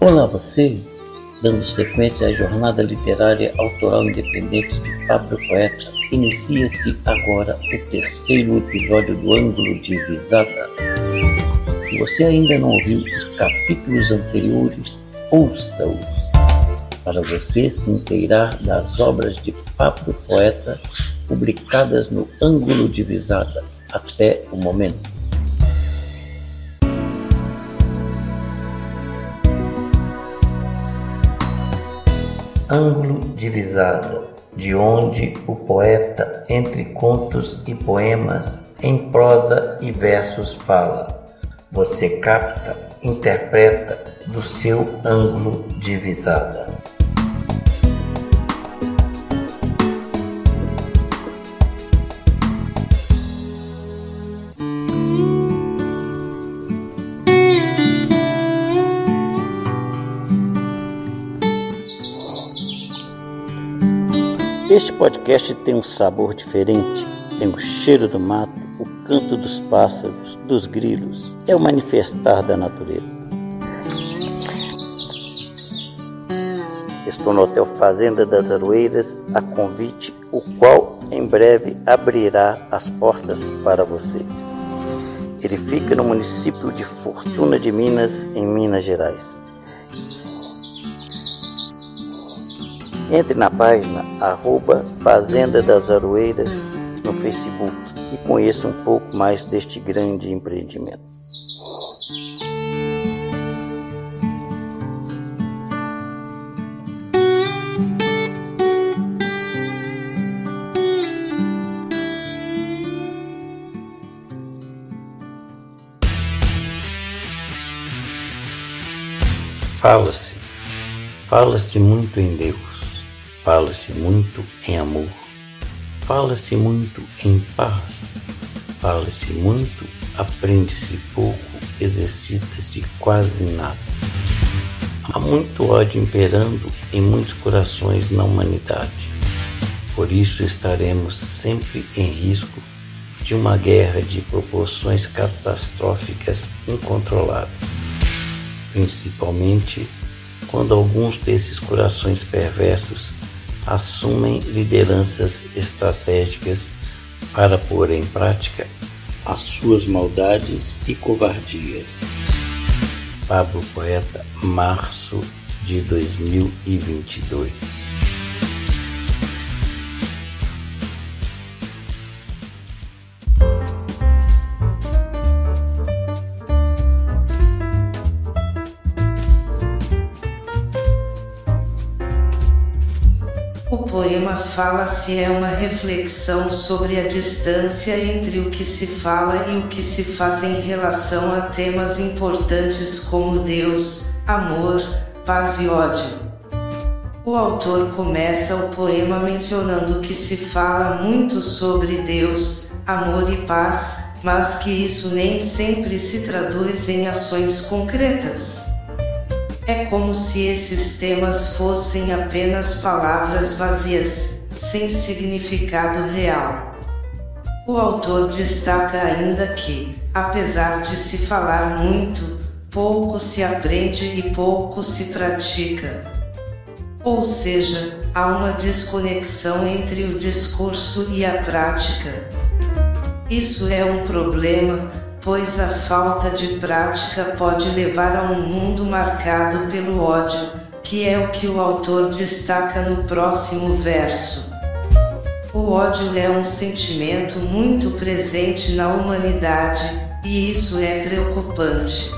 Olá você, dando sequência à jornada literária autoral independente de Pablo Poeta, inicia-se agora o terceiro episódio do Ângulo de Visada. Se você ainda não ouviu os capítulos anteriores, ouça-os para você se inteirar das obras de Pablo Poeta publicadas no Ângulo de Visada até o momento. Ângulo de visada, de onde o poeta, entre contos e poemas, em prosa e versos fala. Você capta, interpreta do seu ângulo de Este podcast tem um sabor diferente, tem o cheiro do mato, o canto dos pássaros, dos grilos, é o manifestar da natureza. Estou no Hotel Fazenda das Aroeiras, a convite, o qual em breve abrirá as portas para você. Ele fica no município de Fortuna de Minas, em Minas Gerais. Entre na página arroba Fazenda das Aroeiras no Facebook e conheça um pouco mais deste grande empreendimento. Fala-se, fala-se muito em Deus Fala-se muito em amor, fala-se muito em paz, fala-se muito, aprende-se pouco, exercita-se quase nada. Há muito ódio imperando em muitos corações na humanidade. Por isso estaremos sempre em risco de uma guerra de proporções catastróficas incontroláveis, principalmente quando alguns desses corações perversos assumem lideranças estratégicas para pôr em prática as suas maldades e covardias. Pablo Poeta, março de 2022 Fala-se é uma reflexão sobre a distância entre o que se fala e o que se faz em relação a temas importantes como Deus, amor, paz e ódio. O autor começa o poema mencionando que se fala muito sobre Deus, amor e paz, mas que isso nem sempre se traduz em ações concretas. É como se esses temas fossem apenas palavras vazias, sem significado real. O autor destaca ainda que, apesar de se falar muito, pouco se aprende e pouco se pratica. Ou seja, há uma desconexão entre o discurso e a prática. Isso é um problema, pois a falta de prática pode levar a um mundo marcado pelo ódio, que é o que o autor destaca no próximo verso. O ódio é um sentimento muito presente na humanidade, e isso é preocupante.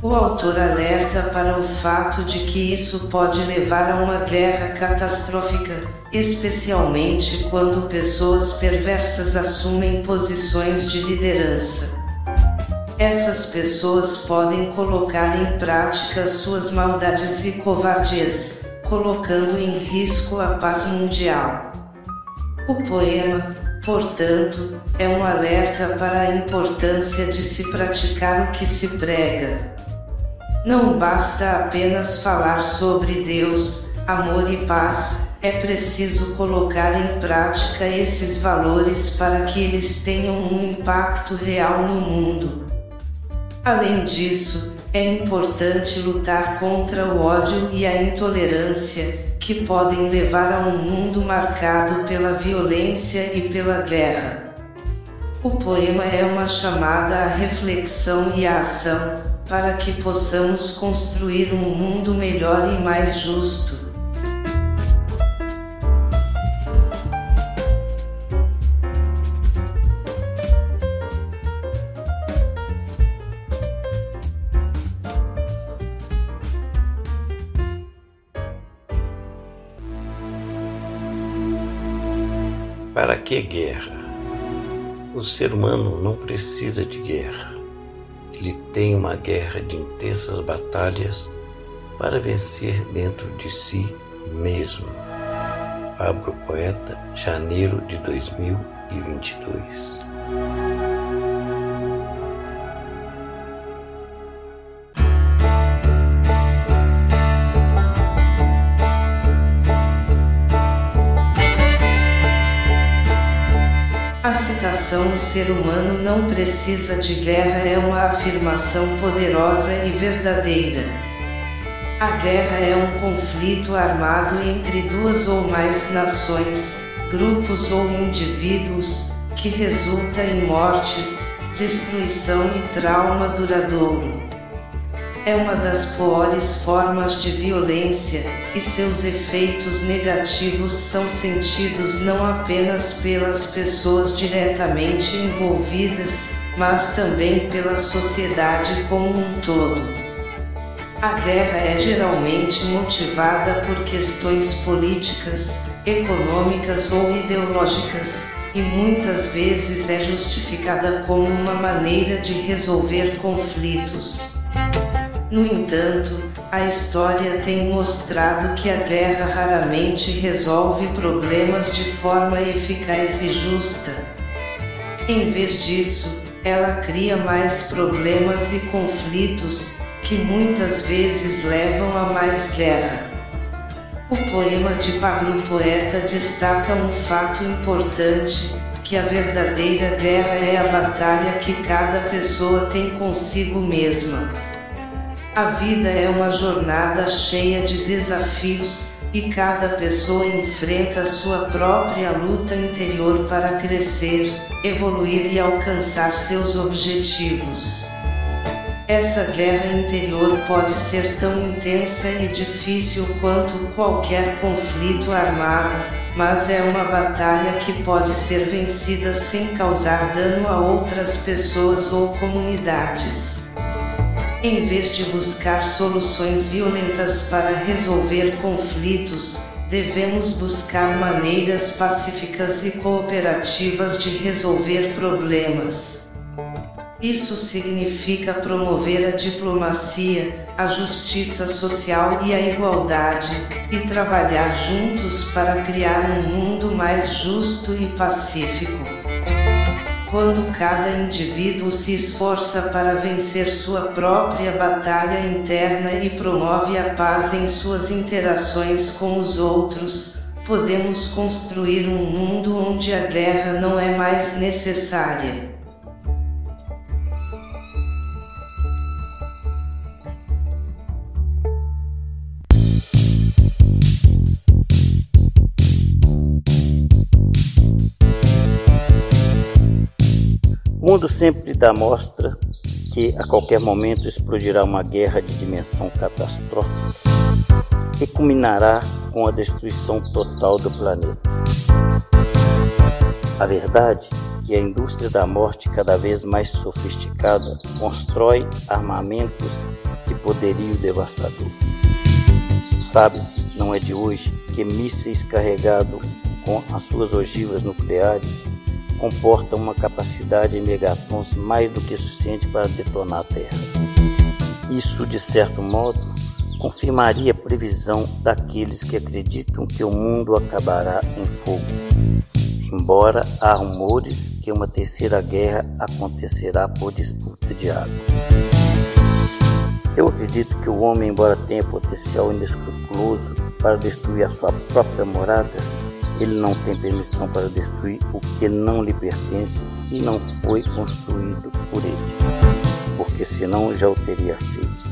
O autor alerta para o fato de que isso pode levar a uma guerra catastrófica, especialmente quando pessoas perversas assumem posições de liderança. Essas pessoas podem colocar em prática suas maldades e covardias, colocando em risco a paz mundial. O poema, portanto, é um alerta para a importância de se praticar o que se prega. Não basta apenas falar sobre Deus, amor e paz, é preciso colocar em prática esses valores para que eles tenham um impacto real no mundo. Além disso, é importante lutar contra o ódio e a intolerância, que podem levar a um mundo marcado pela violência e pela guerra. O poema é uma chamada à reflexão e à ação, para que possamos construir um mundo melhor e mais justo. Que guerra? O ser humano não precisa de guerra. Ele tem uma guerra de intensas batalhas para vencer dentro de si mesmo. Pablo Poeta, janeiro de 2022. O ser humano não precisa de guerra é uma afirmação poderosa e verdadeira. A guerra é um conflito armado entre duas ou mais nações, grupos ou indivíduos, que resulta em mortes, destruição e trauma duradouro é uma das piores formas de violência, e seus efeitos negativos são sentidos não apenas pelas pessoas diretamente envolvidas, mas também pela sociedade como um todo. A guerra é geralmente motivada por questões políticas, econômicas ou ideológicas, e muitas vezes é justificada como uma maneira de resolver conflitos. No entanto, a história tem mostrado que a guerra raramente resolve problemas de forma eficaz e justa. Em vez disso, ela cria mais problemas e conflitos, que muitas vezes levam a mais guerra. O poema de Pablo Poeta destaca um fato importante, que a verdadeira guerra é a batalha que cada pessoa tem consigo mesma. A vida é uma jornada cheia de desafios, e cada pessoa enfrenta sua própria luta interior para crescer, evoluir e alcançar seus objetivos. Essa guerra interior pode ser tão intensa e difícil quanto qualquer conflito armado, mas é uma batalha que pode ser vencida sem causar dano a outras pessoas ou comunidades. Em vez de buscar soluções violentas para resolver conflitos, devemos buscar maneiras pacíficas e cooperativas de resolver problemas. Isso significa promover a diplomacia, a justiça social e a igualdade, e trabalhar juntos para criar um mundo mais justo e pacífico. Quando cada indivíduo se esforça para vencer sua própria batalha interna e promove a paz em suas interações com os outros, podemos construir um mundo onde a guerra não é mais necessária. Mundo sempre dá mostra que a qualquer momento explodirá uma guerra de dimensão catastrófica que culminará com a destruição total do planeta. A verdade é que a indústria da morte, cada vez mais sofisticada, constrói armamentos de poderio devastador. Sabe-se, não é de hoje, que mísseis carregados com as suas ogivas nucleares comporta uma capacidade em megatons mais do que suficiente para detonar a Terra. Isso, de certo modo, confirmaria a previsão daqueles que acreditam que o mundo acabará em fogo. Embora há rumores que uma terceira guerra acontecerá por disputa de água. Eu acredito que o homem, embora tenha potencial inescrupuloso para destruir a sua própria morada, ele não tem permissão para destruir o que não lhe pertence e não foi construído por ele, porque senão já o teria feito.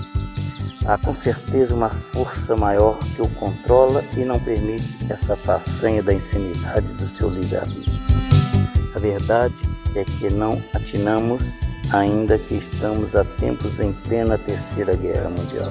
Há com certeza uma força maior que o controla e não permite essa façanha da insanidade do seu livre-arbítrio. A verdade é que não atinamos, ainda que estamos há tempos em plena Terceira Guerra Mundial.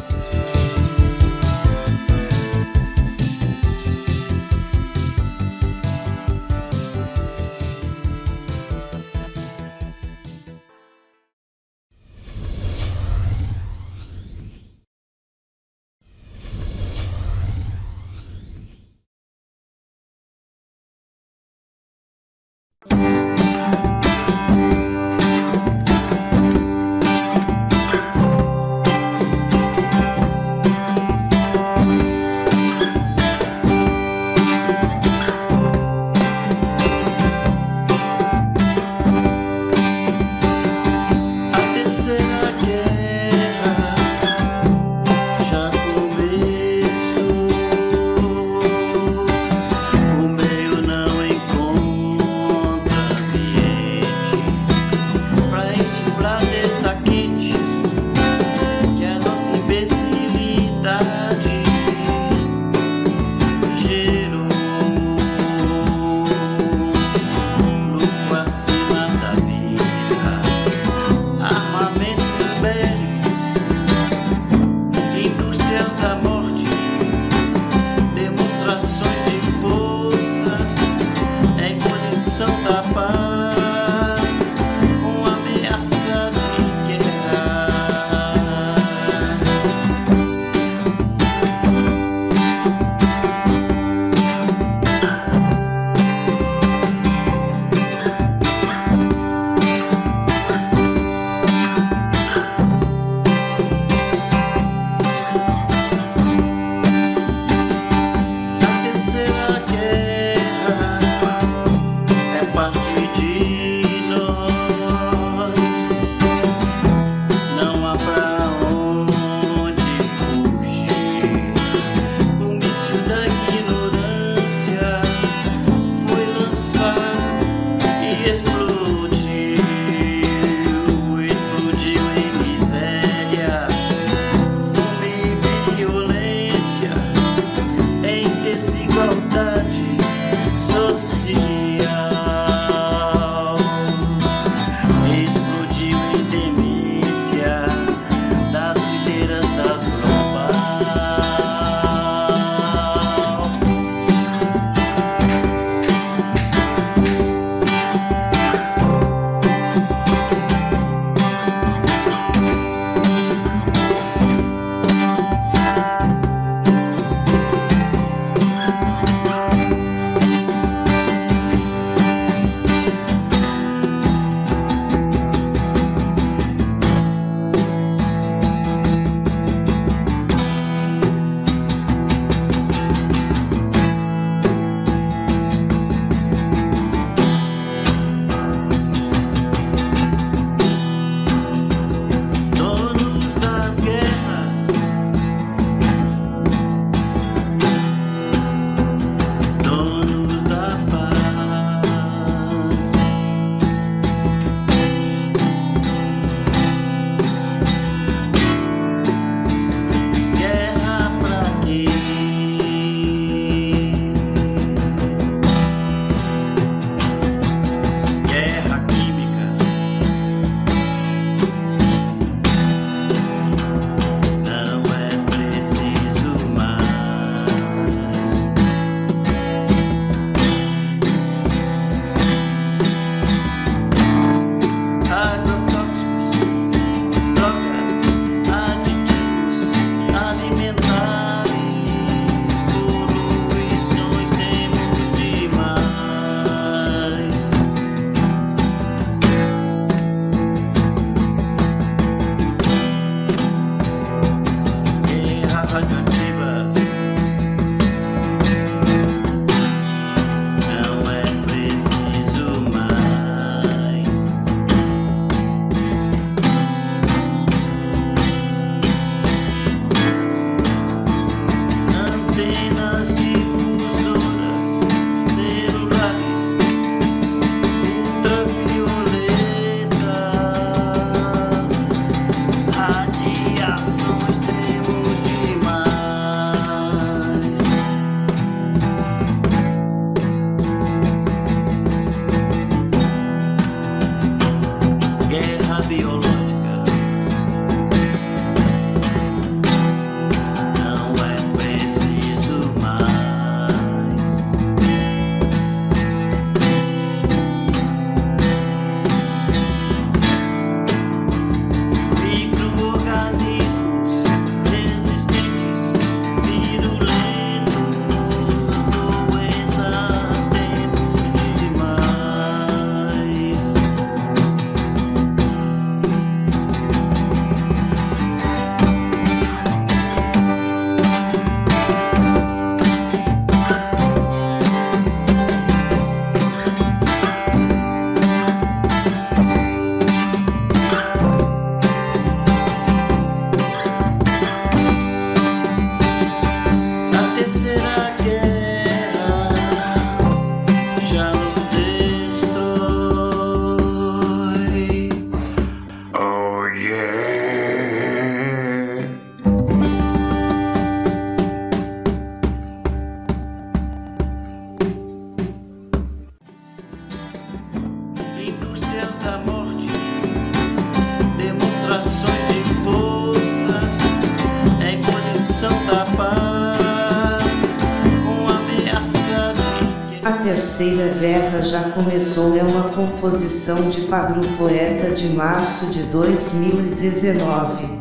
Terceira Guerra Já Começou é uma composição de Pablo Poeta de março de 2019.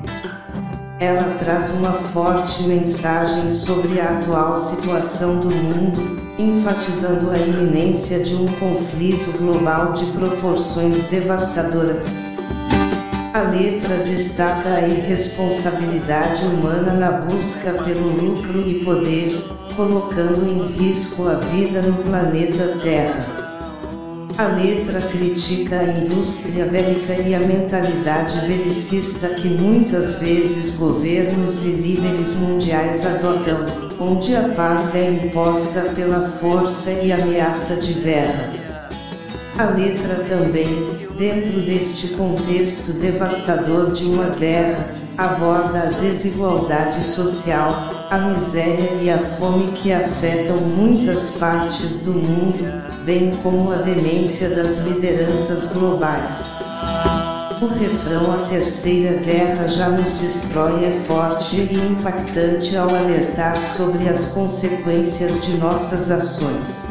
Ela traz uma forte mensagem sobre a atual situação do mundo, enfatizando a iminência de um conflito global de proporções devastadoras. A letra destaca a irresponsabilidade humana na busca pelo lucro e poder, colocando em risco a vida no planeta Terra. A letra critica a indústria bélica e a mentalidade belicista que muitas vezes governos e líderes mundiais adotam, onde a paz é imposta pela força e ameaça de guerra. A letra também, dentro deste contexto devastador de uma guerra, aborda a desigualdade social, a miséria e a fome que afetam muitas partes do mundo, bem como a demência das lideranças globais. O refrão A Terceira Guerra já nos destrói é forte e impactante ao alertar sobre as consequências de nossas ações.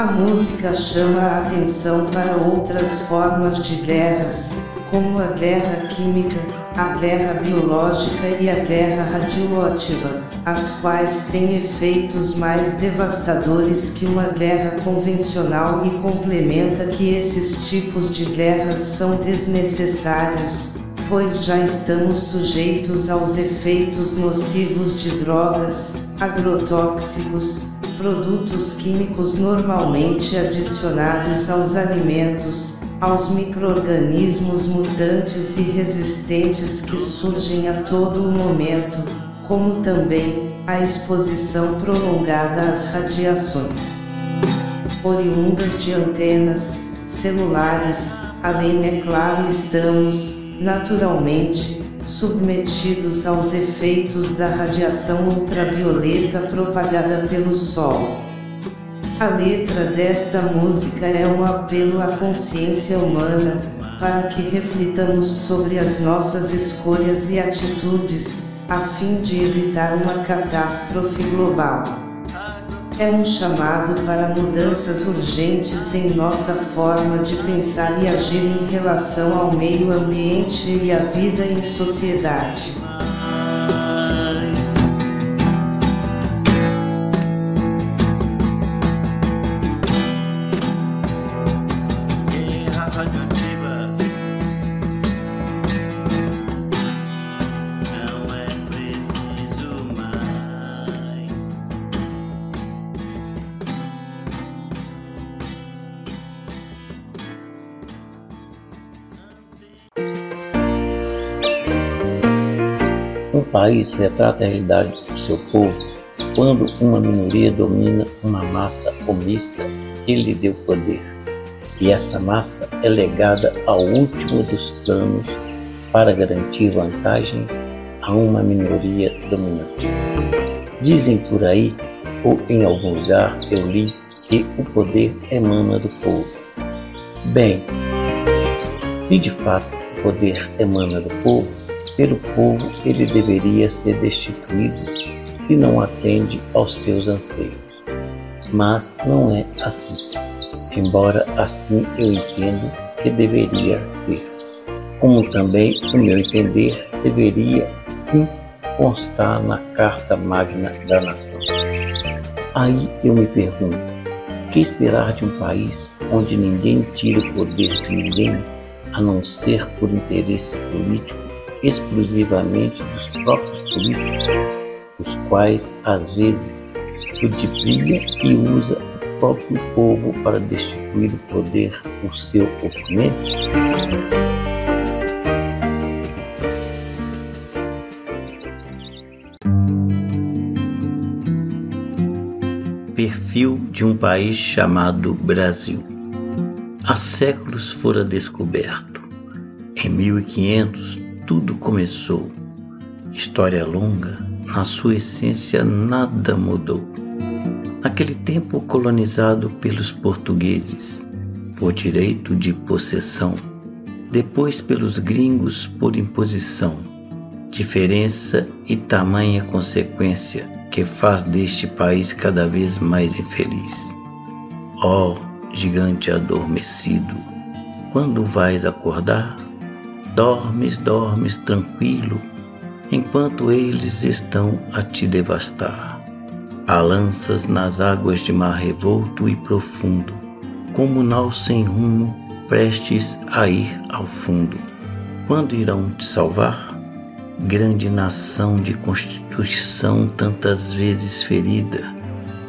A música chama a atenção para outras formas de guerras, como a guerra química, a guerra biológica e a guerra radioativa, as quais têm efeitos mais devastadores que uma guerra convencional e complementa que esses tipos de guerras são desnecessários, pois já estamos sujeitos aos efeitos nocivos de drogas, agrotóxicos, produtos químicos normalmente adicionados aos alimentos, aos microorganismos mutantes e resistentes que surgem a todo o momento, como também a exposição prolongada às radiações. Oriundas de antenas celulares, além é claro estamos, naturalmente, submetidos aos efeitos da radiação ultravioleta propagada pelo Sol. A letra desta música é um apelo à consciência humana, para que reflitamos sobre as nossas escolhas e atitudes, a fim de evitar uma catástrofe global é um chamado para mudanças urgentes em nossa forma de pensar e agir em relação ao meio ambiente e à vida em sociedade. País retrata a realidade do seu povo quando uma minoria domina uma massa omissa que lhe deu poder. E essa massa é legada ao último dos planos para garantir vantagens a uma minoria dominante. Dizem por aí, ou em algum lugar eu li, que o poder emana do povo. Bem, se de fato o poder emana do povo, pelo povo ele deveria ser destituído se não atende aos seus anseios. Mas não é assim, embora assim eu entendo que deveria ser. Como também, o meu entender, deveria sim constar na Carta Magna da Nação. Aí eu me pergunto, que esperar de um país onde ninguém tira o poder de ninguém, a não ser por interesse político exclusivamente dos próprios políticos, os quais às vezes ludibria e usa o próprio povo para destituir o poder o seu oponente? Perfil de um país chamado Brasil. Há séculos fora descoberto. Em 1500, tudo começou. História longa, na sua essência nada mudou. Naquele tempo colonizado pelos portugueses, por direito de possessão, depois pelos gringos por imposição. Diferença e tamanha consequência que faz deste país cada vez mais infeliz. Oh, gigante adormecido, quando vais acordar? Dormes, dormes tranquilo, enquanto eles estão a te devastar. Há lanças nas águas de mar revolto e profundo, como nau sem rumo, prestes a ir ao fundo. Quando irão te salvar? Grande nação de constituição tantas vezes ferida,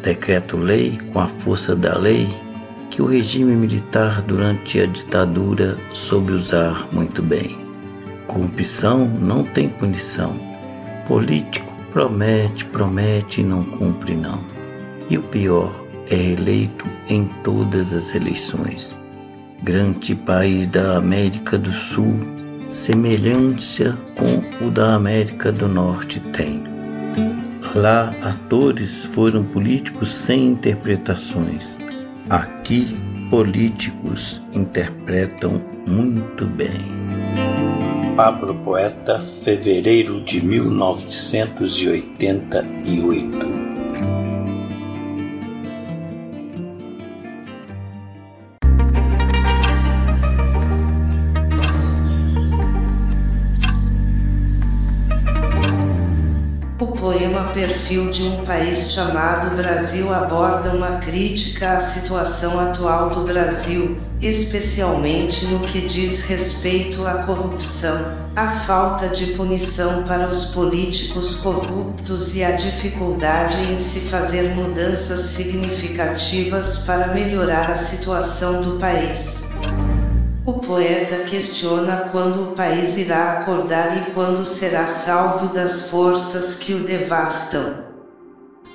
decreto-lei com a força da lei o regime militar durante a ditadura soube usar muito bem. Corrupção não tem punição. Político promete, promete e não cumpre não. E o pior, é eleito em todas as eleições. Grande país da América do Sul, semelhança com o da América do Norte tem. Lá, atores foram políticos sem interpretações. Aqui, políticos interpretam muito bem. Pablo Poeta, fevereiro de 1988. Perfil de um país chamado Brasil aborda uma crítica à situação atual do Brasil, especialmente no que diz respeito à corrupção, à falta de punição para os políticos corruptos e à dificuldade em se fazer mudanças significativas para melhorar a situação do país. O poeta questiona quando o país irá acordar e quando será salvo das forças que o devastam.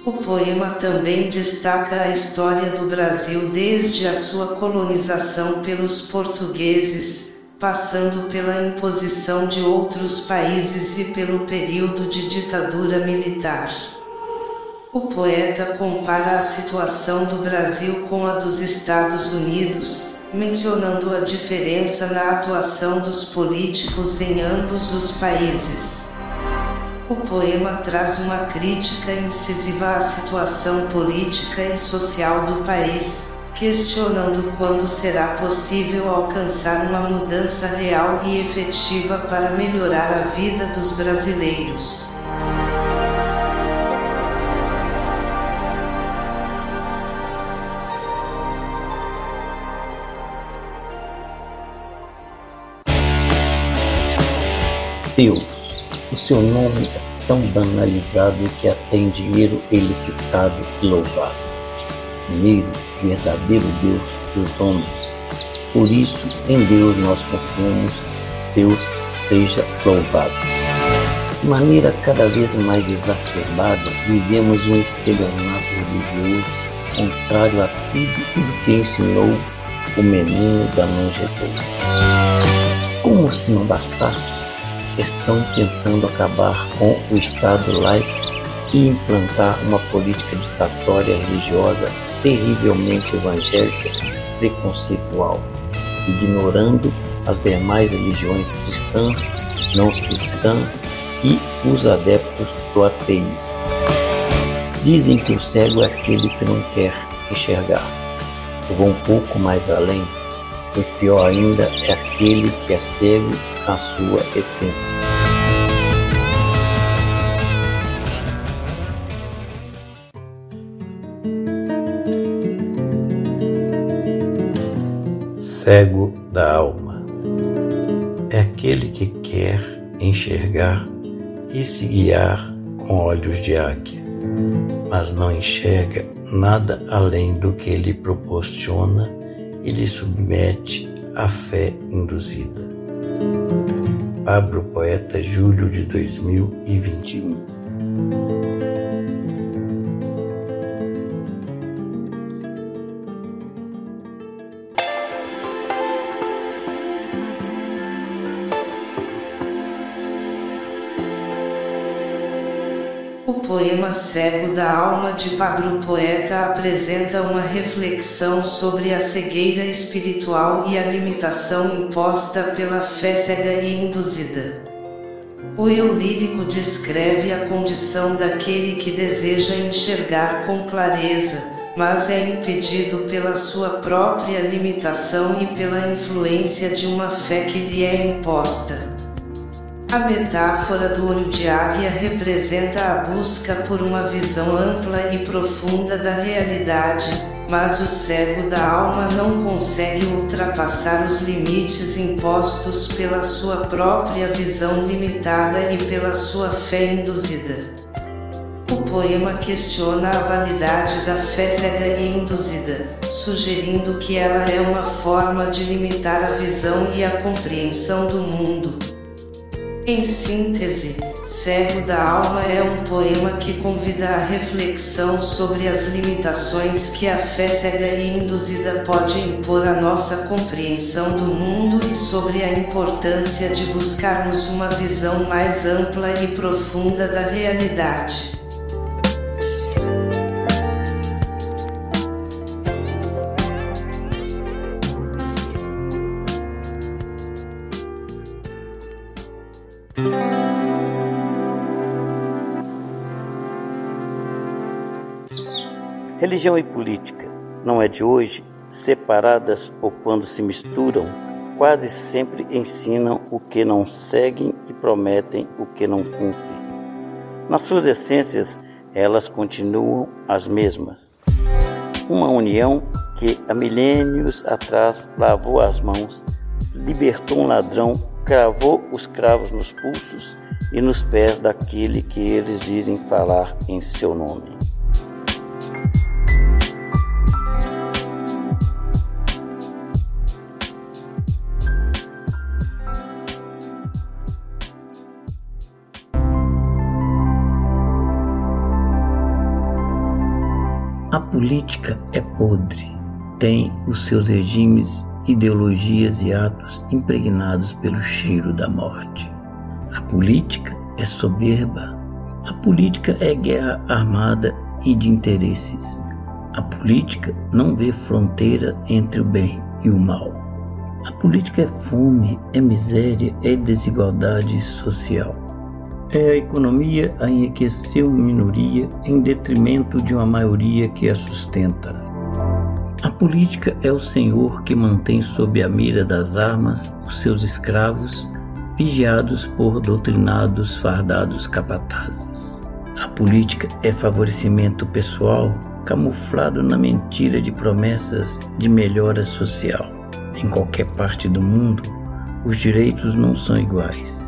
O poema também destaca a história do Brasil desde a sua colonização pelos portugueses, passando pela imposição de outros países e pelo período de ditadura militar. O poeta compara a situação do Brasil com a dos Estados Unidos, mencionando a diferença na atuação dos políticos em ambos os países. O poema traz uma crítica incisiva à situação política e social do país, questionando quando será possível alcançar uma mudança real e efetiva para melhorar a vida dos brasileiros. Deus. O seu nome é tão banalizado que até em dinheiro ele é citado e louvado. Primeiro, verdadeiro Deus dos homens. Por isso, em Deus nós confiamos. Deus seja louvado. De maneira cada vez mais exacerbada, vivemos um estelionato religioso contrário a tudo, tudo que ensinou o menino da manjedoura. Como se não bastasse, estão tentando acabar com o Estado laico e implantar uma política ditatória religiosa terrivelmente evangélica preconceitual, ignorando as demais religiões cristãs, não cristãs e os adeptos do ateísmo. Dizem que o cego é aquele que não quer enxergar. Eu vou um pouco mais além, pois pior ainda é aquele que é cego a sua essência. Cego da alma é aquele que quer enxergar e se guiar com olhos de águia, mas não enxerga nada além do que lhe proporciona e lhe submete à fé induzida. Pablo Poeta, julho de 2021. Poema Cego da Alma de Pablo Poeta apresenta uma reflexão sobre a cegueira espiritual e a limitação imposta pela fé cega e induzida. O eu lírico descreve a condição daquele que deseja enxergar com clareza, mas é impedido pela sua própria limitação e pela influência de uma fé que lhe é imposta. A metáfora do olho de águia representa a busca por uma visão ampla e profunda da realidade, mas o cego da alma não consegue ultrapassar os limites impostos pela sua própria visão limitada e pela sua fé induzida. O poema questiona a validade da fé cega e induzida, sugerindo que ela é uma forma de limitar a visão e a compreensão do mundo. Em síntese, Cego da Alma é um poema que convida à reflexão sobre as limitações que a fé cega e induzida pode impor à nossa compreensão do mundo e sobre a importância de buscarmos uma visão mais ampla e profunda da realidade. Religião e política não é de hoje, separadas ou quando se misturam, quase sempre ensinam o que não seguem e prometem o que não cumprem. Nas suas essências, elas continuam as mesmas. Uma união que há milênios atrás lavou as mãos, libertou um ladrão, cravou os cravos nos pulsos e nos pés daquele que eles dizem falar em seu nome. Política é podre, tem os seus regimes, ideologias e atos impregnados pelo cheiro da morte. A política é soberba. A política é guerra armada e de interesses. A política não vê fronteira entre o bem e o mal. A política é fome, é miséria, é desigualdade social. É a economia a enriquecer uma minoria em detrimento de uma maioria que a sustenta. A política é o senhor que mantém sob a mira das armas os seus escravos, vigiados por doutrinados fardados capatazes. A política é favorecimento pessoal camuflado na mentira de promessas de melhora social. Em qualquer parte do mundo, os direitos não são iguais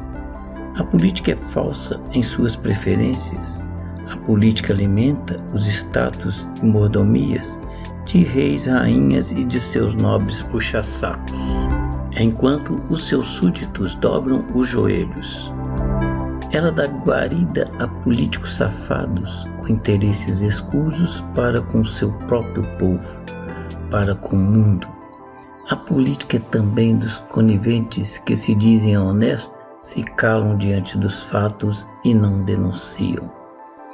a política é falsa em suas preferências. A política alimenta os status e mordomias de reis, rainhas e de seus nobres puxa-sacos, enquanto os seus súditos dobram os joelhos. Ela dá guarida a políticos safados com interesses escusos para com seu próprio povo, para com o mundo. A política é também dos coniventes que se dizem honestos se calam diante dos fatos e não denunciam.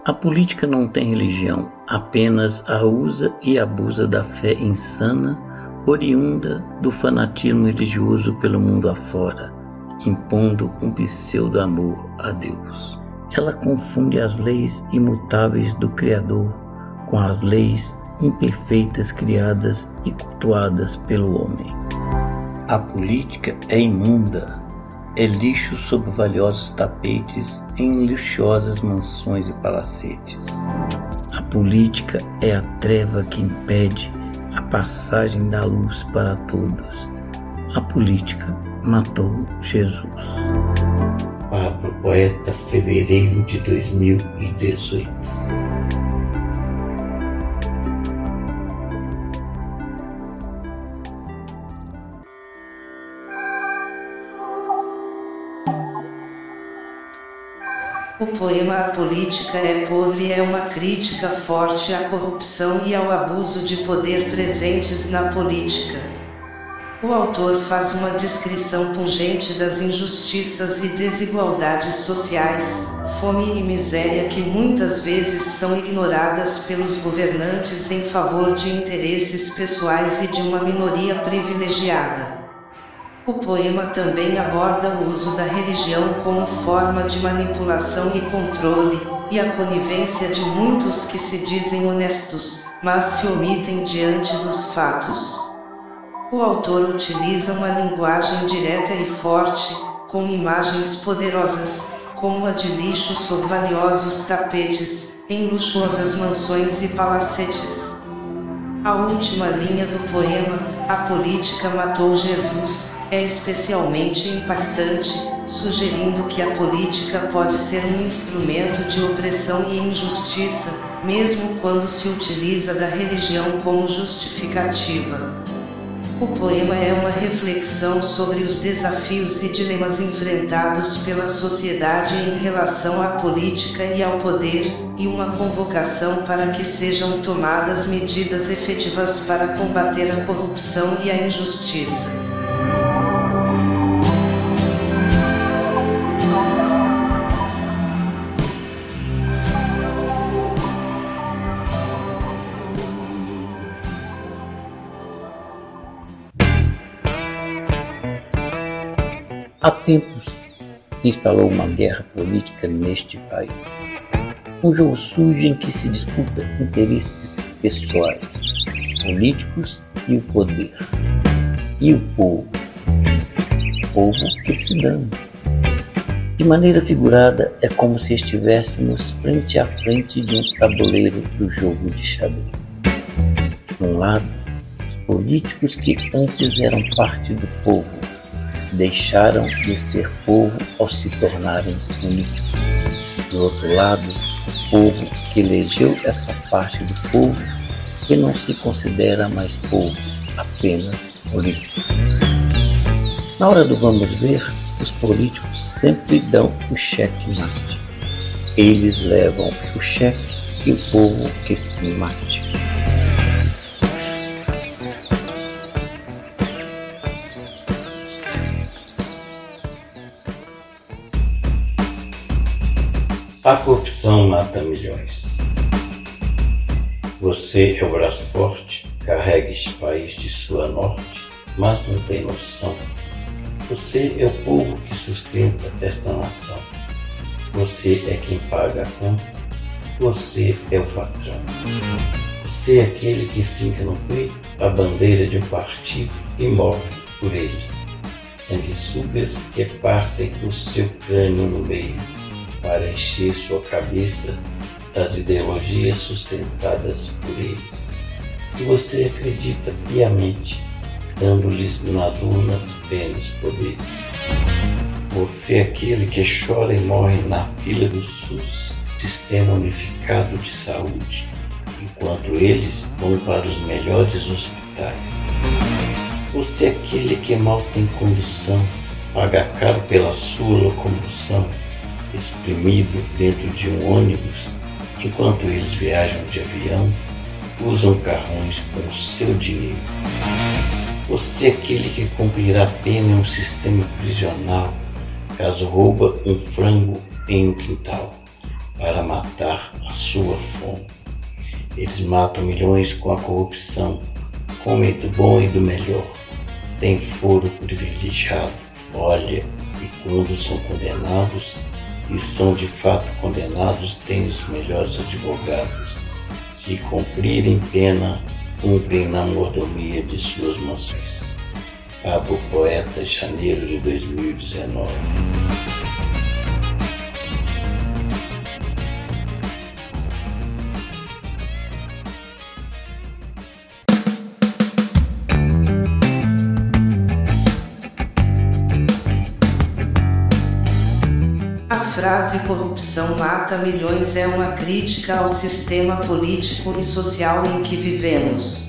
A política não tem religião, apenas a usa e abusa da fé insana, oriunda do fanatismo religioso pelo mundo afora, impondo um pseudo-amor a Deus. Ela confunde as leis imutáveis do Criador com as leis imperfeitas criadas e cultuadas pelo homem. A política é imunda, é lixo sob valiosos tapetes em luxuosas mansões e palacetes. A política é a treva que impede a passagem da luz para todos. A política matou Jesus. Pablo Poeta, fevereiro de 2018. O poema A Política é Podre é uma crítica forte à corrupção e ao abuso de poder presentes na política. O autor faz uma descrição pungente das injustiças e desigualdades sociais, fome e miséria que muitas vezes são ignoradas pelos governantes em favor de interesses pessoais e de uma minoria privilegiada. O poema também aborda o uso da religião como forma de manipulação e controle, e a conivência de muitos que se dizem honestos, mas se omitem diante dos fatos. O autor utiliza uma linguagem direta e forte, com imagens poderosas, como a de lixo sob valiosos tapetes, em luxuosas mansões e palacetes. A última linha do poema, A política matou Jesus, é especialmente impactante, sugerindo que a política pode ser um instrumento de opressão e injustiça, mesmo quando se utiliza da religião como justificativa. O poema é uma reflexão sobre os desafios e dilemas enfrentados pela sociedade em relação à política e ao poder, e uma convocação para que sejam tomadas medidas efetivas para combater a corrupção e a injustiça. Há tempos se instalou uma guerra política neste país. Um jogo sujo em que se disputa interesses pessoais, políticos e o poder. E o povo? Povo que se dane. De maneira figurada, é como se estivéssemos frente a frente de um tabuleiro do jogo de xadrez. De um lado, os políticos que antes eram parte do povo deixaram de ser povo ao se tornarem políticos. Do outro lado, o povo que elegeu essa parte do povo que não se considera mais povo, apenas político. Na hora do vamos ver, os políticos sempre dão o cheque mate. Eles levam o cheque e o povo que se mate. A corrupção mata milhões. Você é o braço forte, carrega este país de sua norte, mas não tem noção. Você é o povo que sustenta esta nação. Você é quem paga a conta. Você é o patrão. Você é aquele que fica no peito a bandeira de um partido e morre por ele. Sanguessugas que partem o seu crânio no meio para encher sua cabeça das ideologias sustentadas por eles. E você acredita piamente, dando-lhes nas urnas plenos poderes. Você é aquele que chora e morre na fila do SUS, Sistema Unificado de Saúde, enquanto eles vão para os melhores hospitais. Você é aquele que mal tem condução, paga caro pela sua locomoção exprimido dentro de um ônibus, enquanto eles viajam de avião, usam carrões com seu dinheiro. Você é aquele que cumprirá pena em um sistema prisional, caso rouba um frango em um quintal, para matar a sua fome. Eles matam milhões com a corrupção, comem do bom e do melhor, têm foro privilegiado, olha, e quando são condenados, e são de fato condenados têm os melhores advogados. Se cumprirem pena, cumprem na mordomia de suas mansões. Pablo Poeta, janeiro de 2019. Frase corrupção mata milhões é uma crítica ao sistema político e social em que vivemos.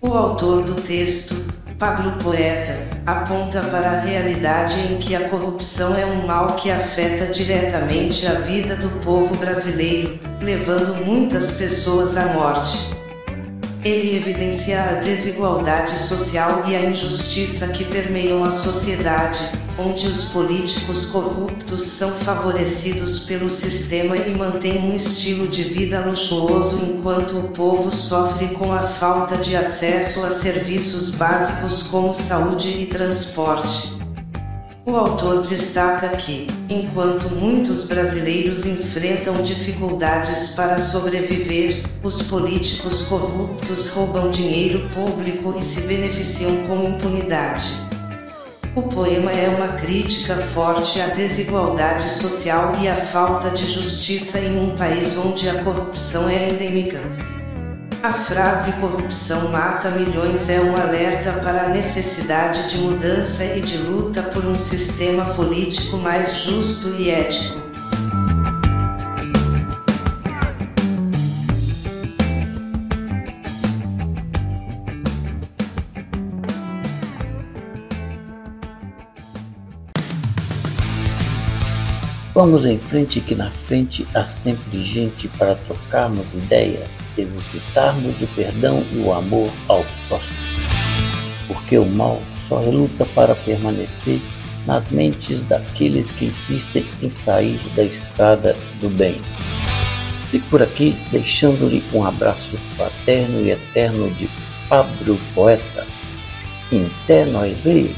O autor do texto, Pablo Poeta, aponta para a realidade em que a corrupção é um mal que afeta diretamente a vida do povo brasileiro, levando muitas pessoas à morte. Ele evidencia a desigualdade social e a injustiça que permeiam a sociedade, onde os políticos corruptos são favorecidos pelo sistema e mantêm um estilo de vida luxuoso enquanto o povo sofre com a falta de acesso a serviços básicos como saúde e transporte. O autor destaca que, enquanto muitos brasileiros enfrentam dificuldades para sobreviver, os políticos corruptos roubam dinheiro público e se beneficiam com impunidade. O poema é uma crítica forte à desigualdade social e à falta de justiça em um país onde a corrupção é endêmica. A frase corrupção mata milhões é um alerta para a necessidade de mudança e de luta por um sistema político mais justo e ético. Vamos em frente que na frente há sempre gente para trocarmos ideias, exercitarmos o perdão e o amor ao próximo. Porque o mal só reluta para permanecer nas mentes daqueles que insistem em sair da estrada do bem. E por aqui, deixando-lhe um abraço fraterno e eterno de Pablo Poeta. Até nós ver.